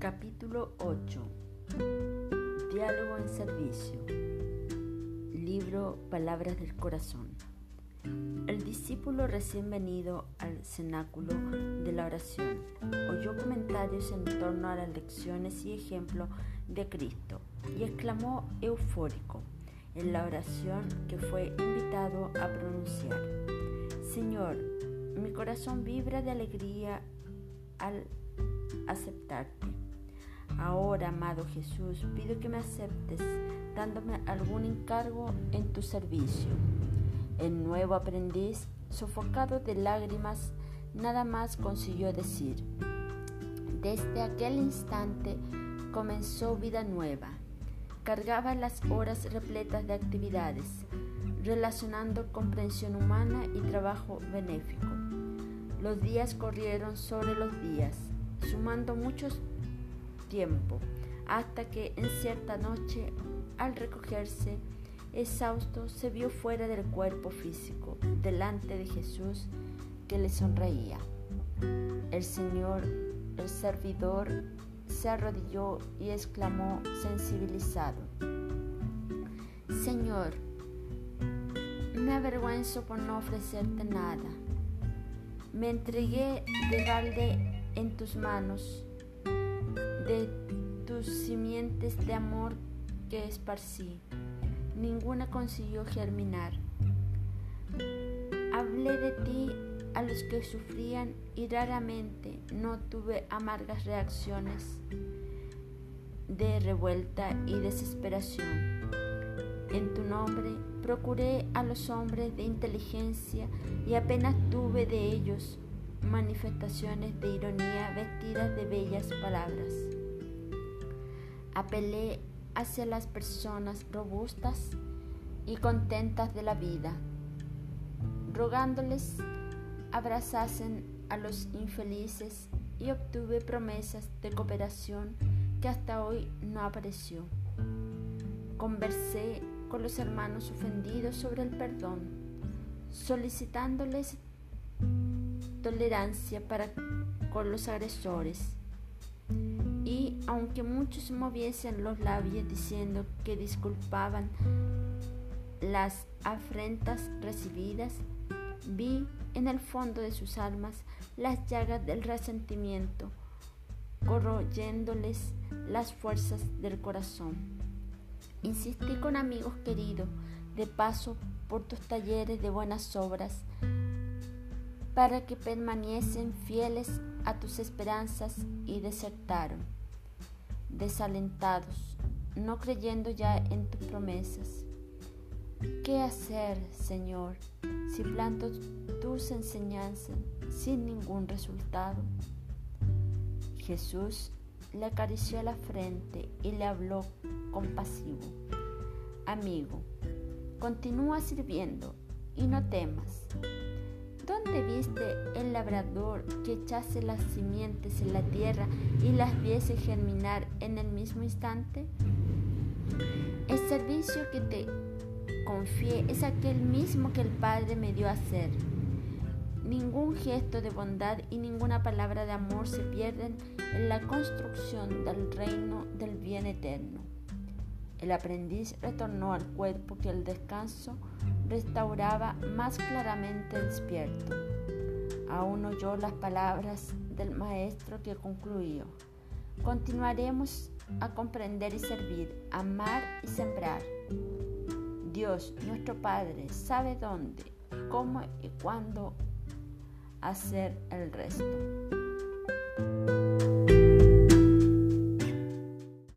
Capítulo 8. Diálogo en servicio. Libro Palabras del Corazón. El discípulo recién venido al cenáculo de la oración oyó comentarios en torno a las lecciones y ejemplos de Cristo y exclamó eufórico en la oración que fue invitado a pronunciar. Señor, mi corazón vibra de alegría al aceptarte. Ahora, amado Jesús, pido que me aceptes dándome algún encargo en tu servicio. El nuevo aprendiz, sofocado de lágrimas, nada más consiguió decir. Desde aquel instante comenzó vida nueva. Cargaba las horas repletas de actividades, relacionando comprensión humana y trabajo benéfico. Los días corrieron sobre los días, sumando mucho tiempo, hasta que en cierta noche, al recogerse, exhausto, se vio fuera del cuerpo físico, delante de Jesús, que le sonreía. El Señor, el servidor, se arrodilló y exclamó sensibilizado, Señor, me avergüenzo por no ofrecerte nada. Me entregué de balde en tus manos, de tus simientes de amor que esparcí. Ninguna consiguió germinar. Hablé de ti a los que sufrían y raramente no tuve amargas reacciones de revuelta y desesperación. En tu nombre procuré a los hombres de inteligencia y apenas tuve de ellos manifestaciones de ironía vestidas de bellas palabras. Apelé hacia las personas robustas y contentas de la vida, rogándoles abrazasen a los infelices y obtuve promesas de cooperación que hasta hoy no apareció. Conversé con los hermanos ofendidos sobre el perdón, solicitándoles tolerancia para con los agresores. Y aunque muchos moviesen los labios diciendo que disculpaban las afrentas recibidas, vi en el fondo de sus almas las llagas del resentimiento, corroyéndoles las fuerzas del corazón. Insistí con amigos queridos de paso por tus talleres de buenas obras para que permaneciesen fieles a tus esperanzas y desertaron, desalentados, no creyendo ya en tus promesas. ¿Qué hacer, Señor, si planto tus enseñanzas sin ningún resultado? Jesús le acarició la frente y le habló compasivo. Amigo, continúa sirviendo y no temas. ¿Dónde viste el labrador que echase las simientes en la tierra y las viese germinar en el mismo instante? El servicio que te confié es aquel mismo que el Padre me dio a hacer. Ningún gesto de bondad y ninguna palabra de amor se pierden en la construcción del reino del bien eterno. El aprendiz retornó al cuerpo que el descanso restauraba más claramente despierto. Aún oyó las palabras del maestro que concluyó. Continuaremos a comprender y servir, amar y sembrar. Dios, nuestro Padre, sabe dónde, cómo y cuándo hacer el resto.